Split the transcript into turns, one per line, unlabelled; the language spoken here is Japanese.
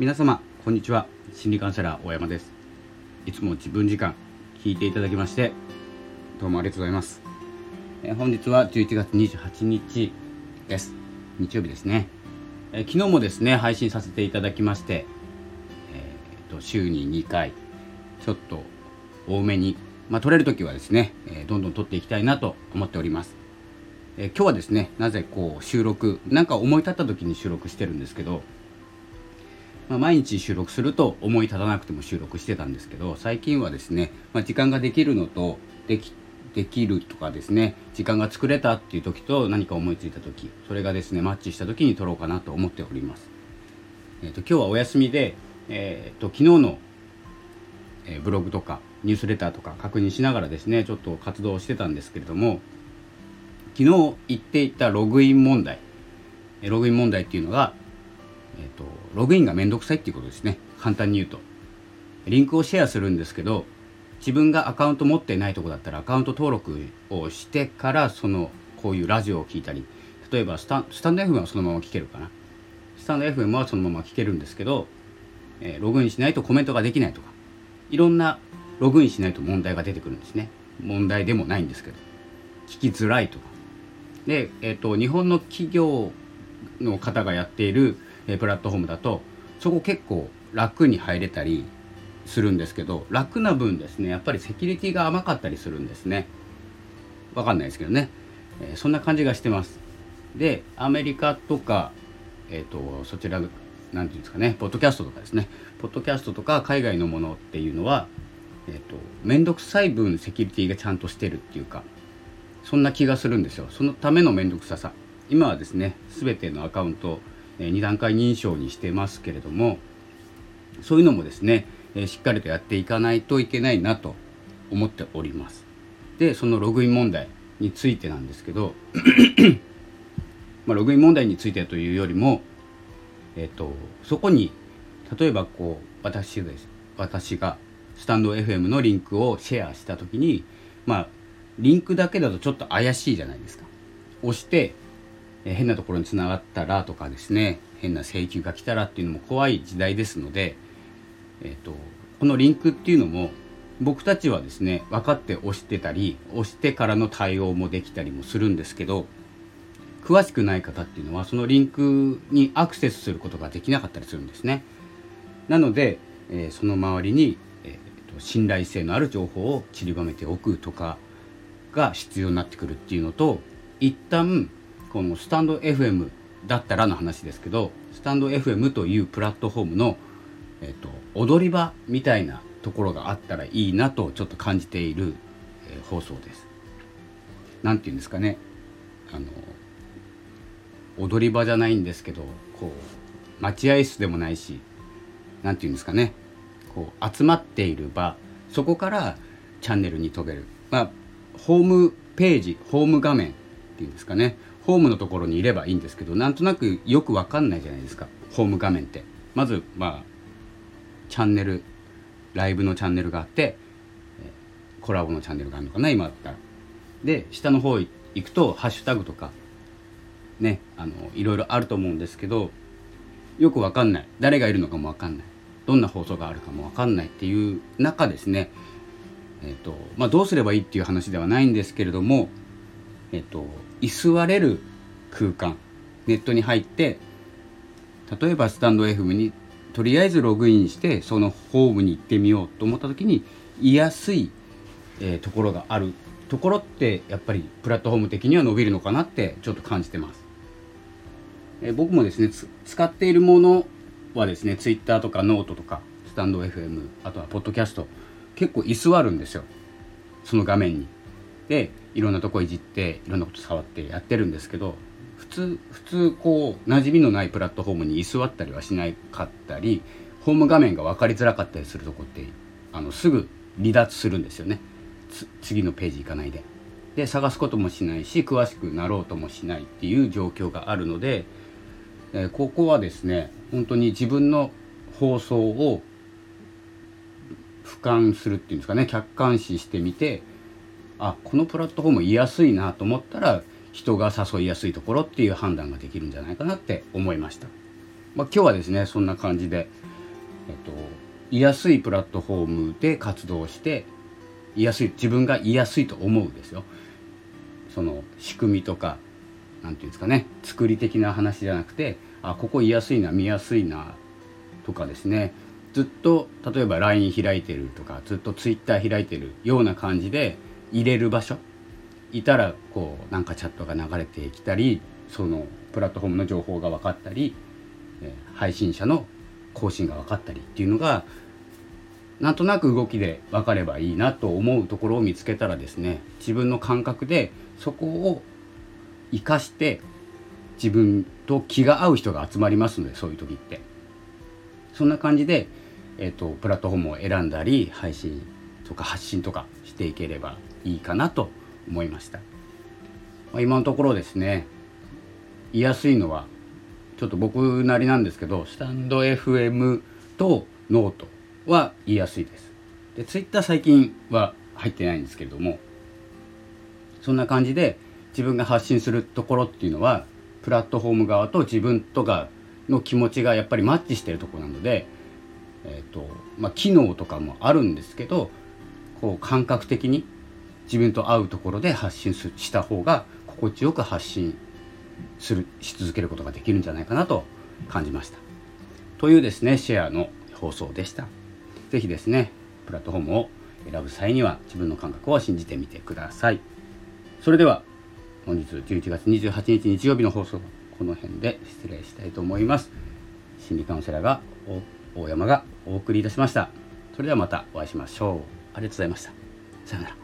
皆様こんにちは。心理カウンセラー大山です。いつも自分時間聞いていただきましてどうもありがとうございます。え本日は11月28日です。日曜日ですね。え昨日もですね配信させていただきましてえー、と週に2回ちょっと多めにまあ、取れる時はですね、えどんどん取っていきたいなと思っております。え今日はですねなぜこう収録なんか思い立った時に収録してるんですけど、まあ、毎日収録すると思い立たなくても収録してたんですけど最近はですね、まあ、時間ができるのとできできるとかですね時間が作れたっていう時と何か思いついた時それがですねマッチした時に撮ろうかなと思っております、えーと、今日はお休みで、えーと、昨日の、えー、ブログとかニュースレターとか確認しながらですねちょっと活動してたんですけれども昨日言っていたログイン問題ログイン問題っていうのが、えーと、ログインがめんどくさいっていうことですね。簡単に言うと。リンクをシェアするんですけど自分がアカウント持ってないとこだったらアカウント登録をしてからそのこういうラジオを聞いたり例えばスタスタンド FM はそのまま聞けるかな。スタンド FM はそのまま聞けるんですけど、えー、ログインしないとコメントができないとかいろんなログインしないと問題が出てくるんですね。問題でもないんですけど聞きづらいとか。で、えーと、日本の企業の方がやっている、え、プラットフォームだとそこ結構楽に入れたりするんですけど楽な分ですねやっぱりセキュリティが甘かったりするんですね。わかんないですけどね、えー、そんな感じがしてます。でアメリカとか、えーと、そちら何て言うんですかねポッドキャストとかですね。ポッドキャストとか海外のものっていうのはえーと、面倒くさい分セキュリティがちゃんとしてるっていうかそんな気がするんですよ。そのための面倒くささ。今はですね全てのアカウント、2段階認証にしてますけれどもそういうのもですね、しっかりとやっていかないといけないなと思っております。でそのログイン問題についてなんですけどまあ、ログイン問題についてというよりも、えーと、とそこに例えばこう私です私がスタンド FM のリンクをシェアした時にまあリンクだけだとちょっと怪しいじゃないですか。押して、え変なところにつながったらとかですね変な請求が来たらっていうのも怖い時代ですので、えーと、このリンクっていうのも僕たちはですね分かって押してたり押してからの対応もできたりもするんですけど詳しくない方っていうのはそのリンクにアクセスすることができなかったりするんですね。なので、えー、その周りにえー、と信頼性のある情報を散りばめておくとかが必要になってくるっていうのと一旦このスタンド FM だったらの話ですけどスタンド FM というプラットフォームの、えっと、踊り場みたいなところがあったらいいなとちょっと感じている、えー、放送です。なんて言うんですかね。あの踊り場じゃないんですけどこう待合室でもないし何て言うんですかね。こう集まっている場そこからチャンネルに飛べる、まあ、ホームページホーム画面っていうんですかね。ホームのところにいればいいんですけどなんとなくよくわかんないじゃないですか。ホーム画面って。まずまあチャンネルライブのチャンネルがあってコラボのチャンネルがあるのかな今だったら。で下の方行くとハッシュタグとかねあのいろいろあると思うんですけどよくわかんない。誰がいるのかもわかんない。どんな放送があるかも分かんないっていう中ですね、えーとまあ、どうすればいいっていう話ではないんですけれども、えーと、居座れる空間ネットに入って例えばスタンド FM にとりあえずログインしてそのホームに行ってみようと思った時に居やすい、えー、ところがあるところってやっぱりプラットフォーム的には伸びるのかなってちょっと感じてます。えー、僕もですね使っているものはですねツイッターとかノートとかスタンド FM あとはポッドキャスト結構居座るんですよその画面に。でいろんなとこいじっていろんなこと触ってやってるんですけど普通普通こう馴染みのないプラットフォームに居座ったりはしなかったりホーム画面が分かりづらかったりするとこってあのすぐ離脱するんですよね次のページ行かないで。で探すこともしないし詳しくなろうともしないっていう状況があるので、えー、ここはですね本当に自分の放送を俯瞰するっていうんですかね客観視してみてあこのプラットフォーム居やすいなと思ったら人が誘いやすいところっていう判断ができるんじゃないかなって思いました、まあ、今日はですねそんな感じで、えっと、居やすいプラットフォームで活動して居やすい自分が居やすいと思うですよ。その仕組みとか何て言うんですかね作り的な話じゃなくてあここ居やすいな見やすいなとかですねずっと例えば LINE 開いてるとかずっと Twitter 開いてるような感じで入れる場所？いたらこうなんかチャットが流れてきたりそのプラットフォームの情報が分かったり配信者の更新が分かったりっていうのがなんとなく動きで分かればいいなと思うところを見つけたらですね自分の感覚でそこを生かして自分と気が合う人が集まりますのでそういう時って。そんな感じで、えーと、プラットフォームを選んだり配信とか発信とかしていければいいかなと思いました、まあ、今のところですね言いやすいのはちょっと僕なりなんですけどスタンド FM とノートは言いやすいです。でツイッター最近は入ってないんですけれどもそんな感じで自分が発信するところっていうのはプラットフォーム側と自分とかの気持ちがやっぱりマッチしてるとこなので、えーとまあ、機能とかもあるんですけどこう感覚的に自分と合うところで発信した方が心地よく発信するし続けることができるんじゃないかなと感じました。というですねシェアの放送でした。是非ですねプラットフォームを選ぶ際には自分の感覚を信じてみてください。それでは本日11月28日日曜日の放送この辺で失礼したいと思います。心理カウンセラーが大山がお送りいたしました。それではまたお会いしましょう。ありがとうございました。さようなら。